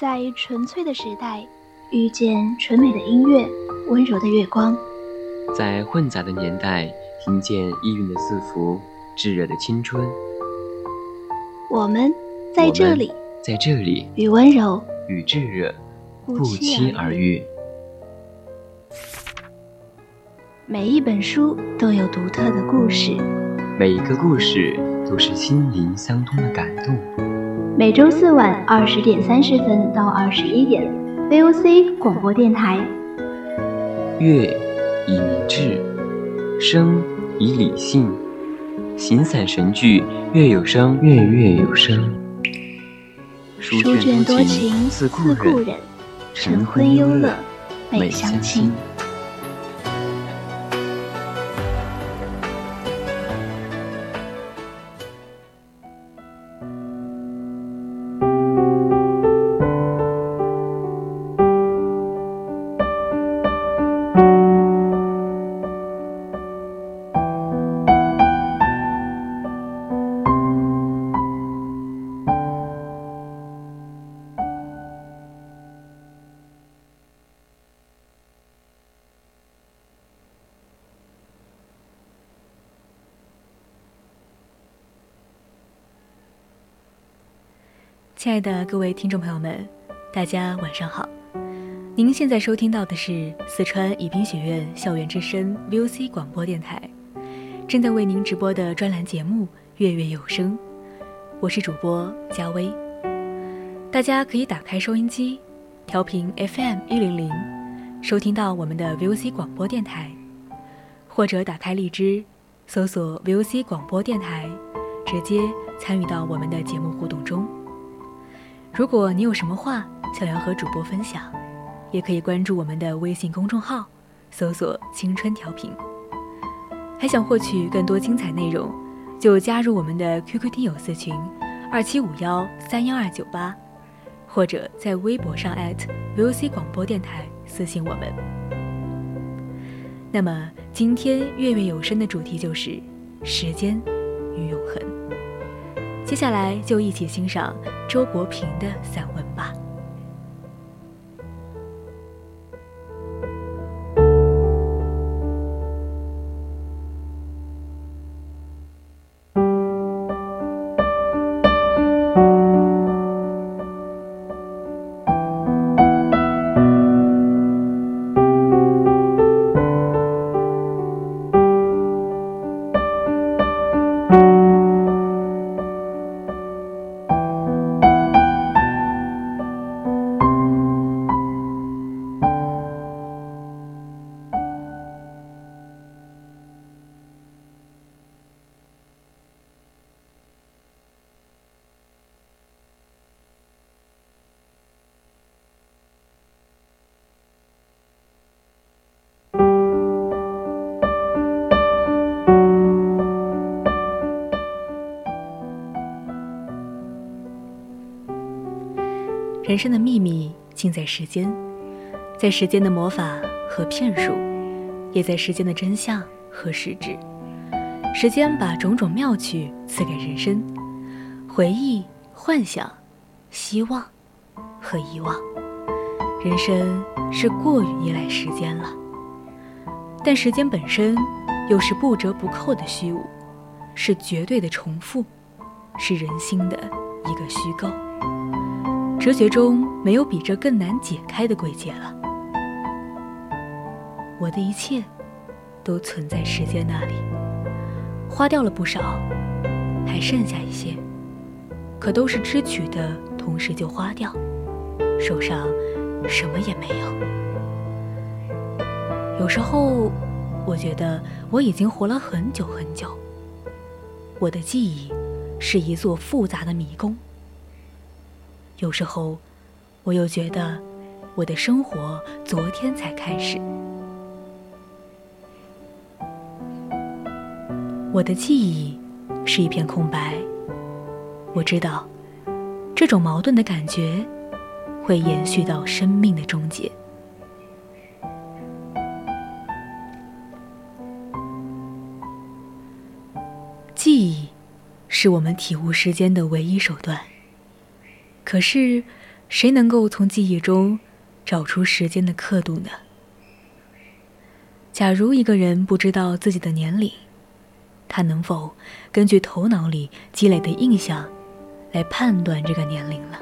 在纯粹的时代，遇见纯美的音乐，温柔的月光；在混杂的年代，听见意蕴的字符，炙热的青春。我们在这里，在这里，与温柔与炙热不期而遇。每一本书都有独特的故事，每一个故事都是心灵相通的感动。每周四晚二十点三十分到二十一点，VOC 广播电台。乐以明志，声以理性，形散神聚，月有声，月月有声。书卷多情似故人，晨昏忧乐每相亲。亲爱的各位听众朋友们，大家晚上好。您现在收听到的是四川宜宾学院校园之声 VOC 广播电台，正在为您直播的专栏节目《月月有声》，我是主播佳薇。大家可以打开收音机，调频 FM 一零零，收听到我们的 VOC 广播电台，或者打开荔枝，搜索 VOC 广播电台，直接参与到我们的节目互动中。如果你有什么话想要和主播分享，也可以关注我们的微信公众号，搜索“青春调频”。还想获取更多精彩内容，就加入我们的 QQ 听友私群：二七五幺三幺二九八，或者在微博上 @VOC 广播电台私信我们。那么今天月月有声的主题就是时间与永恒。接下来就一起欣赏周国平的散文吧。人生的秘密尽在时间，在时间的魔法和骗术，也在时间的真相和实质。时间把种种妙趣赐给人生，回忆、幻想、希望和遗忘。人生是过于依赖时间了，但时间本身又是不折不扣的虚无，是绝对的重复，是人心的一个虚构。哲学中没有比这更难解开的诡结了。我的一切，都存在时间那里，花掉了不少，还剩下一些，可都是支取的同时就花掉，手上什么也没有。有时候，我觉得我已经活了很久很久。我的记忆是一座复杂的迷宫。有时候，我又觉得我的生活昨天才开始。我的记忆是一片空白。我知道，这种矛盾的感觉会延续到生命的终结。记忆是我们体悟时间的唯一手段。可是，谁能够从记忆中找出时间的刻度呢？假如一个人不知道自己的年龄，他能否根据头脑里积累的印象来判断这个年龄呢？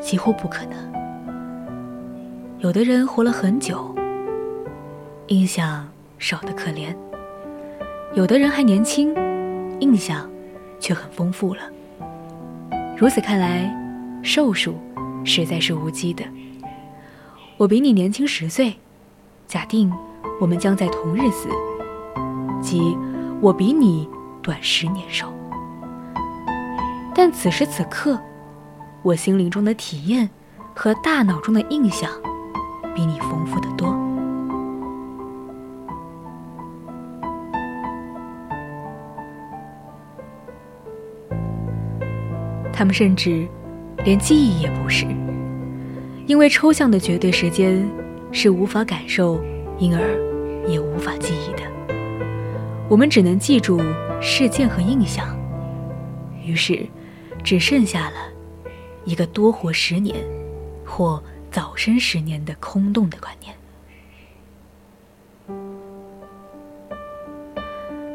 几乎不可能。有的人活了很久，印象少得可怜；有的人还年轻，印象却很丰富了。如此看来，寿数实在是无稽的。我比你年轻十岁，假定我们将在同日死。即我比你短十年寿，但此时此刻，我心灵中的体验和大脑中的印象比你丰富的多。他们甚至连记忆也不是，因为抽象的绝对时间是无法感受，因而也无法记忆的。我们只能记住事件和印象，于是，只剩下了一个多活十年，或早生十年的空洞的观念。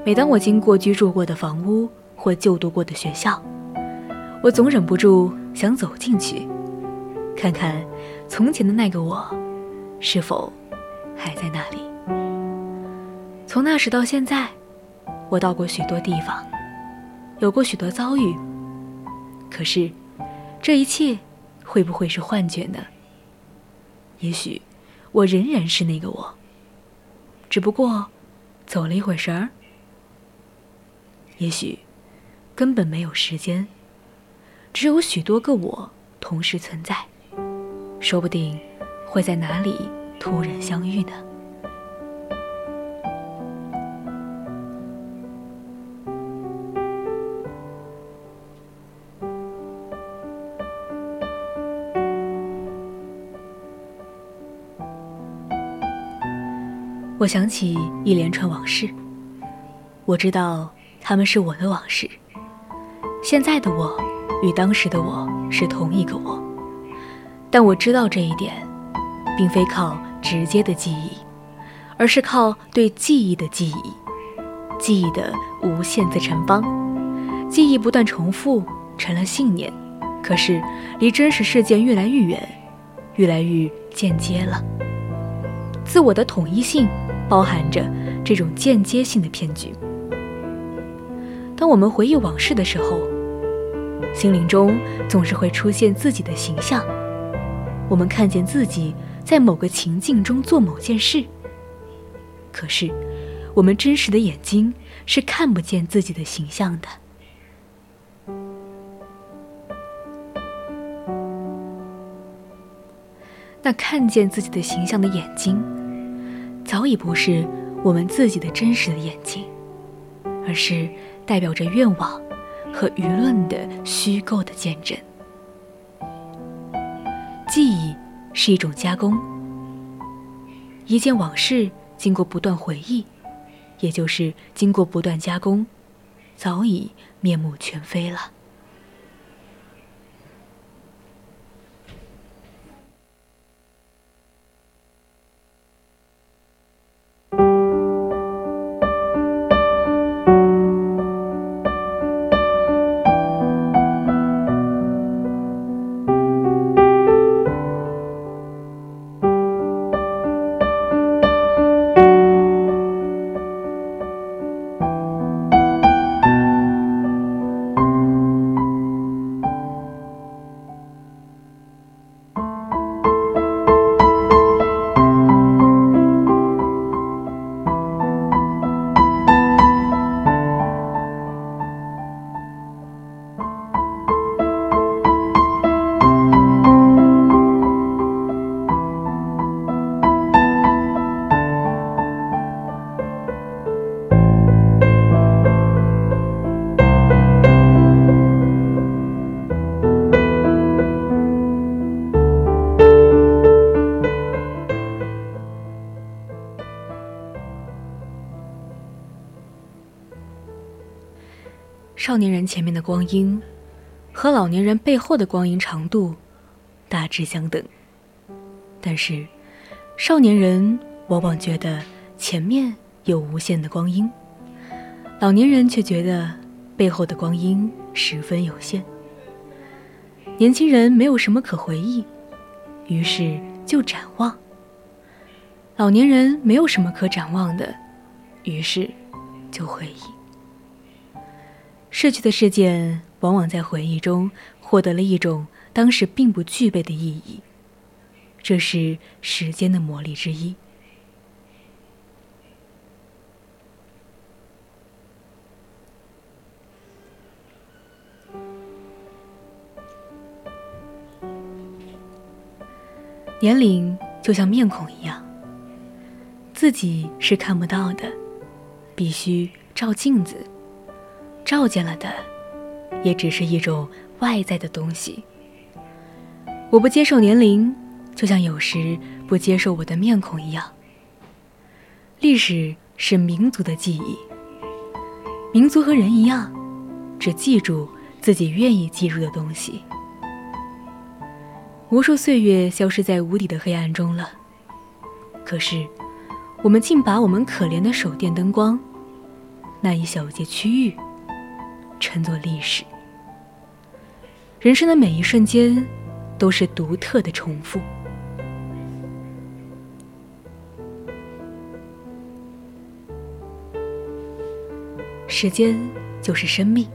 每当我经过居住过的房屋或就读过的学校，我总忍不住想走进去，看看从前的那个我，是否还在那里。从那时到现在。我到过许多地方，有过许多遭遇。可是，这一切会不会是幻觉呢？也许，我仍然是那个我，只不过走了一会儿神儿。也许，根本没有时间，只有许多个我同时存在，说不定会在哪里突然相遇呢？我想起一连串往事，我知道他们是我的往事。现在的我与当时的我是同一个我，但我知道这一点，并非靠直接的记忆，而是靠对记忆的记忆，记忆的无限次城邦。记忆不断重复，成了信念，可是离真实事件越来越远，越来越间接了。自我的统一性。包含着这种间接性的骗局。当我们回忆往事的时候，心灵中总是会出现自己的形象。我们看见自己在某个情境中做某件事，可是我们真实的眼睛是看不见自己的形象的。那看见自己的形象的眼睛。早已不是我们自己的真实的眼睛，而是代表着愿望和舆论的虚构的见证。记忆是一种加工，一件往事经过不断回忆，也就是经过不断加工，早已面目全非了。少年人前面的光阴，和老年人背后的光阴长度大致相等，但是少年人往往觉得前面有无限的光阴，老年人却觉得背后的光阴十分有限。年轻人没有什么可回忆，于是就展望；老年人没有什么可展望的，于是就回忆。逝去的事件。往往在回忆中获得了一种当时并不具备的意义，这是时间的魔力之一。年龄就像面孔一样，自己是看不到的，必须照镜子，照见了的。也只是一种外在的东西。我不接受年龄，就像有时不接受我的面孔一样。历史是民族的记忆，民族和人一样，只记住自己愿意记住的东西。无数岁月消失在无底的黑暗中了，可是，我们竟把我们可怜的手电灯光那一小节区域。称作历史。人生的每一瞬间，都是独特的重复。时间就是生命，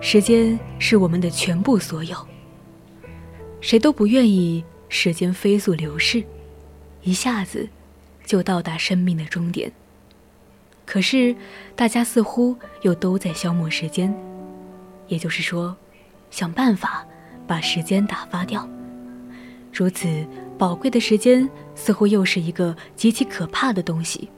时间是我们的全部所有。谁都不愿意时间飞速流逝，一下子就到达生命的终点。可是，大家似乎又都在消磨时间，也就是说，想办法把时间打发掉。如此宝贵的时间，似乎又是一个极其可怕的东西。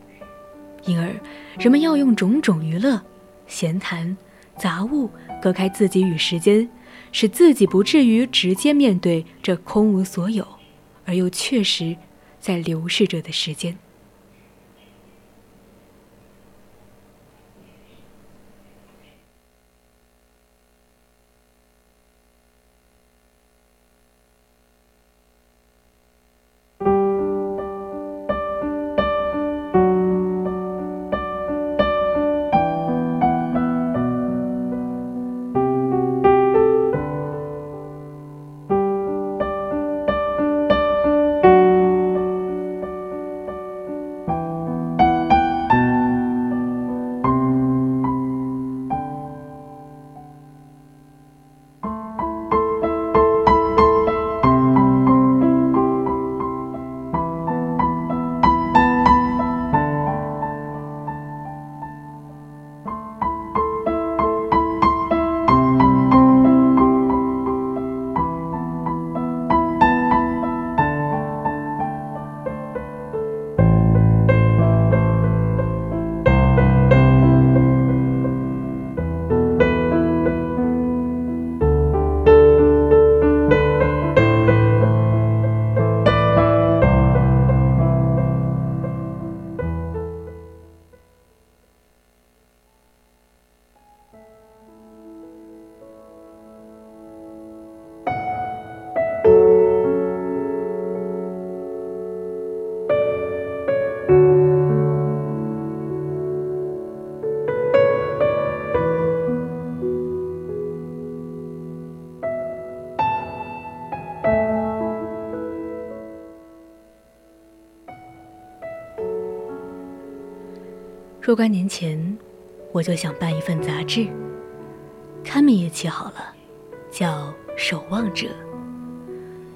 因而，人们要用种种娱乐、闲谈、杂物隔开自己与时间，使自己不至于直接面对这空无所有，而又确实在流逝着的时间。若干年前，我就想办一份杂志，刊名也起好了，叫《守望者》，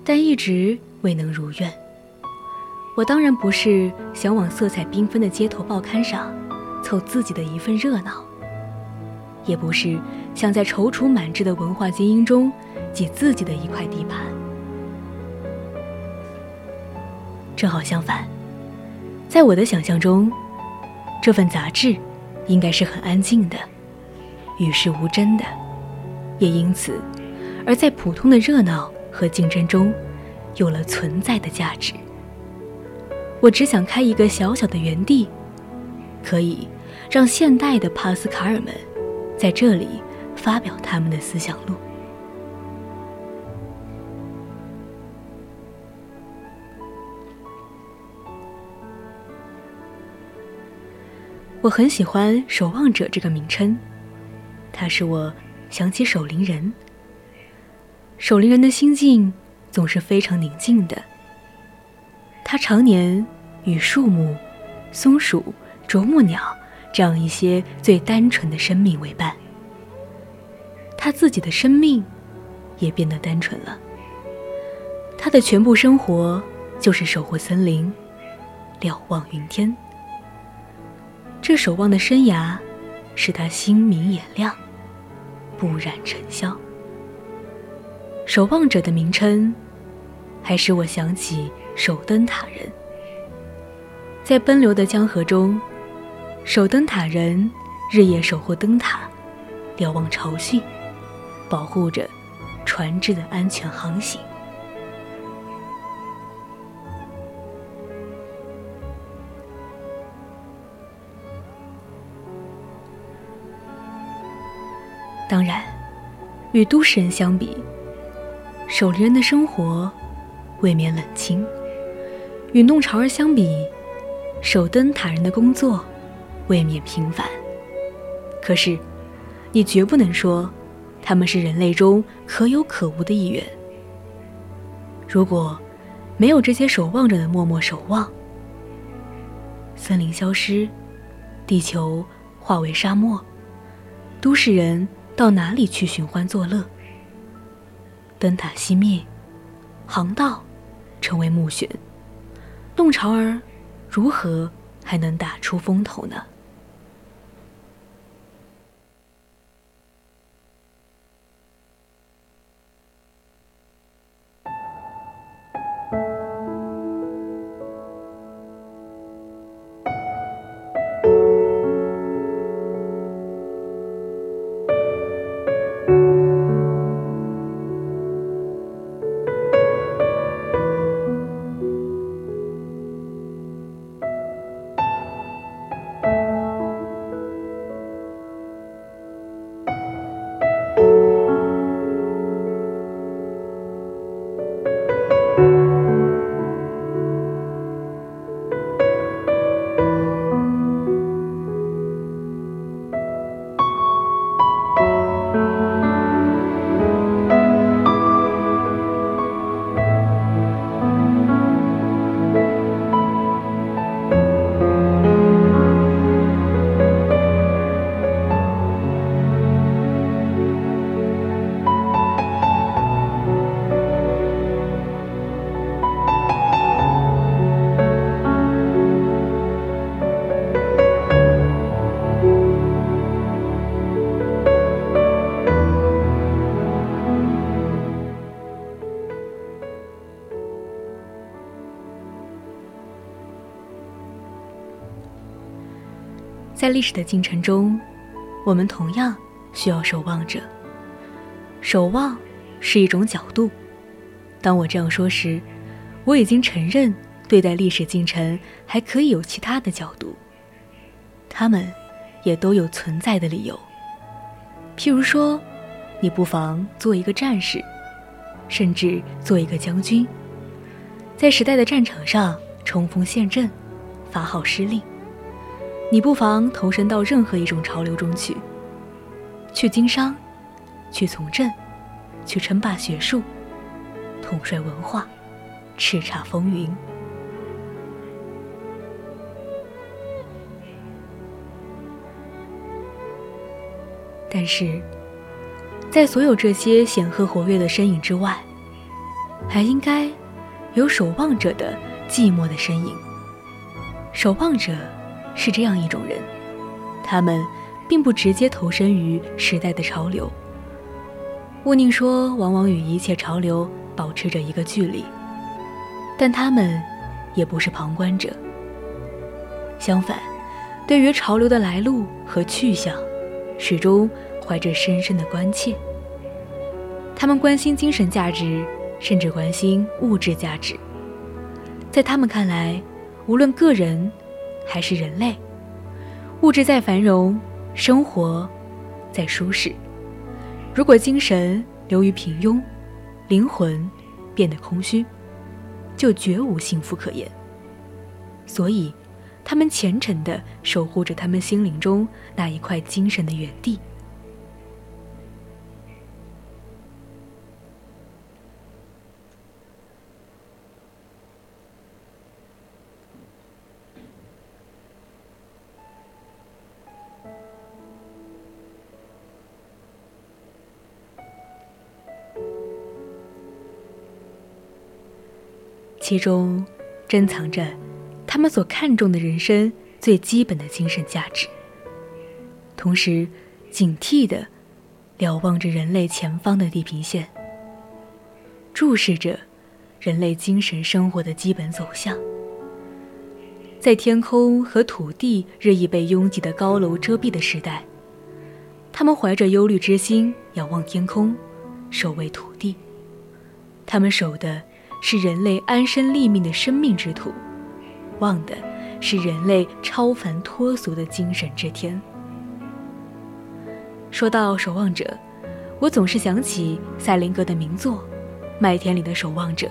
但一直未能如愿。我当然不是想往色彩缤纷的街头报刊上凑自己的一份热闹，也不是想在踌躇满志的文化精英中挤自己的一块地盘。正好相反，在我的想象中。这份杂志应该是很安静的，与世无争的，也因此，而在普通的热闹和竞争中，有了存在的价值。我只想开一个小小的园地，可以让现代的帕斯卡尔们在这里发表他们的思想录。我很喜欢“守望者”这个名称，它使我想起守灵人。守灵人的心境总是非常宁静的，他常年与树木、松鼠、啄木鸟这样一些最单纯的生命为伴。他自己的生命也变得单纯了。他的全部生活就是守护森林，瞭望云天。这守望的生涯，使他心明眼亮，不染尘嚣。守望者的名称，还使我想起守灯塔人。在奔流的江河中，守灯塔人日夜守护灯塔，瞭望潮汛，保护着船只的安全航行。当然，与都市人相比，守灵人的生活未免冷清；与弄潮儿相比，守灯塔人的工作未免平凡。可是，你绝不能说他们是人类中可有可无的一员。如果没有这些守望者的默默守望，森林消失，地球化为沙漠，都市人。到哪里去寻欢作乐？灯塔熄灭，航道成为墓穴，弄潮儿如何还能打出风头呢？在历史的进程中，我们同样需要守望者。守望是一种角度。当我这样说时，我已经承认对待历史进程还可以有其他的角度。他们也都有存在的理由。譬如说，你不妨做一个战士，甚至做一个将军，在时代的战场上冲锋陷阵，发号施令。你不妨投身到任何一种潮流中去，去经商，去从政，去称霸学术，统帅文化，叱咤风云。但是，在所有这些显赫活跃的身影之外，还应该有守望者的寂寞的身影。守望者。是这样一种人，他们并不直接投身于时代的潮流。毋宁说，往往与一切潮流保持着一个距离，但他们也不是旁观者。相反，对于潮流的来路和去向，始终怀着深深的关切。他们关心精神价值，甚至关心物质价值。在他们看来，无论个人。还是人类，物质再繁荣，生活再舒适，如果精神流于平庸，灵魂变得空虚，就绝无幸福可言。所以，他们虔诚地守护着他们心灵中那一块精神的原地。其中，珍藏着他们所看重的人生最基本的精神价值，同时警惕地瞭望着人类前方的地平线，注视着人类精神生活的基本走向。在天空和土地日益被拥挤的高楼遮蔽的时代，他们怀着忧虑之心仰望天空，守卫土地。他们守的。是人类安身立命的生命之土，望的是人类超凡脱俗的精神之天。说到守望者，我总是想起赛林格的名作《麦田里的守望者》。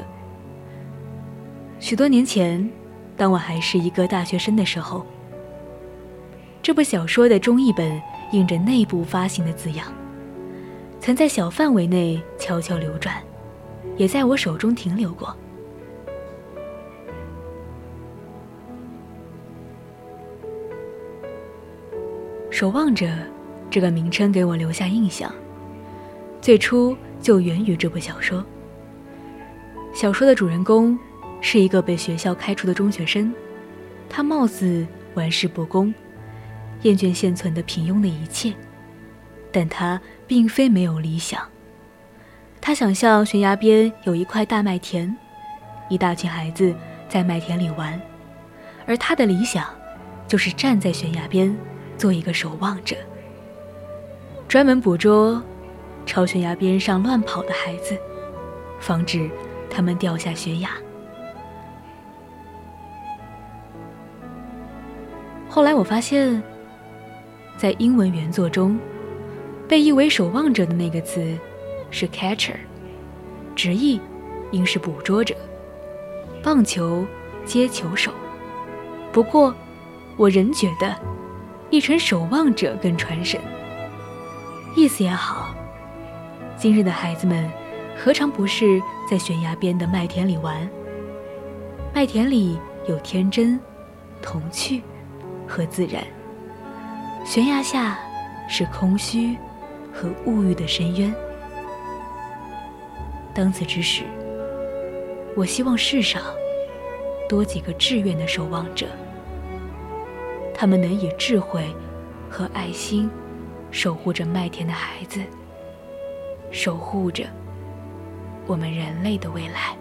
许多年前，当我还是一个大学生的时候，这部小说的中译本印着内部发行的字样，曾在小范围内悄悄流转。也在我手中停留过。守望者这个名称给我留下印象，最初就源于这部小说。小说的主人公是一个被学校开除的中学生，他貌似玩世不恭，厌倦现存的平庸的一切，但他并非没有理想。他想象悬崖边有一块大麦田，一大群孩子在麦田里玩，而他的理想就是站在悬崖边做一个守望者，专门捕捉朝悬崖边上乱跑的孩子，防止他们掉下悬崖。后来我发现，在英文原作中，被译为“守望者”的那个词。是 catcher，直译应是捕捉者，棒球接球手。不过，我仍觉得译成守望者更传神。意思也好，今日的孩子们何尝不是在悬崖边的麦田里玩？麦田里有天真、童趣和自然，悬崖下是空虚和物欲的深渊。当此之时，我希望世上多几个志愿的守望者，他们能以智慧和爱心守护着麦田的孩子，守护着我们人类的未来。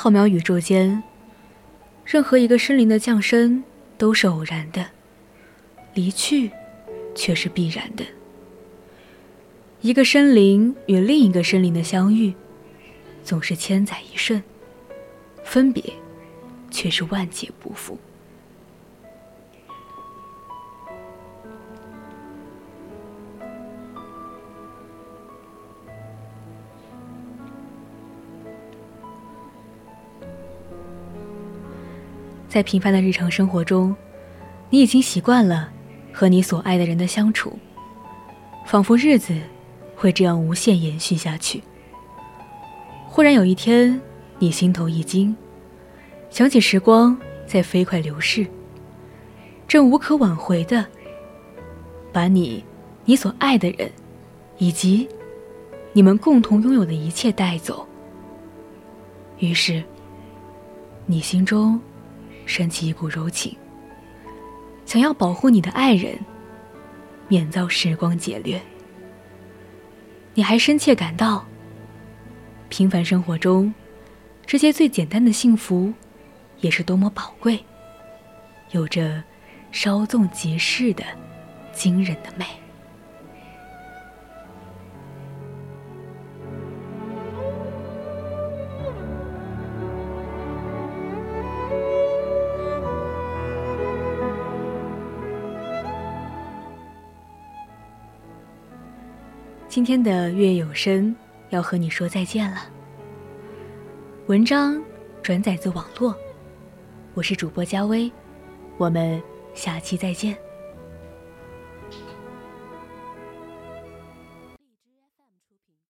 浩渺宇宙间，任何一个生灵的降生都是偶然的，离去却是必然的。一个生灵与另一个生灵的相遇，总是千载一瞬；分别，却是万劫不复。在平凡的日常生活中，你已经习惯了和你所爱的人的相处，仿佛日子会这样无限延续下去。忽然有一天，你心头一惊，想起时光在飞快流逝，正无可挽回的把你、你所爱的人，以及你们共同拥有的一切带走。于是，你心中。升起一股柔情，想要保护你的爱人，免遭时光劫掠。你还深切感到，平凡生活中，这些最简单的幸福，也是多么宝贵，有着稍纵即逝的惊人的美。今天的月有声要和你说再见了。文章转载自网络，我是主播佳薇，我们下期再见。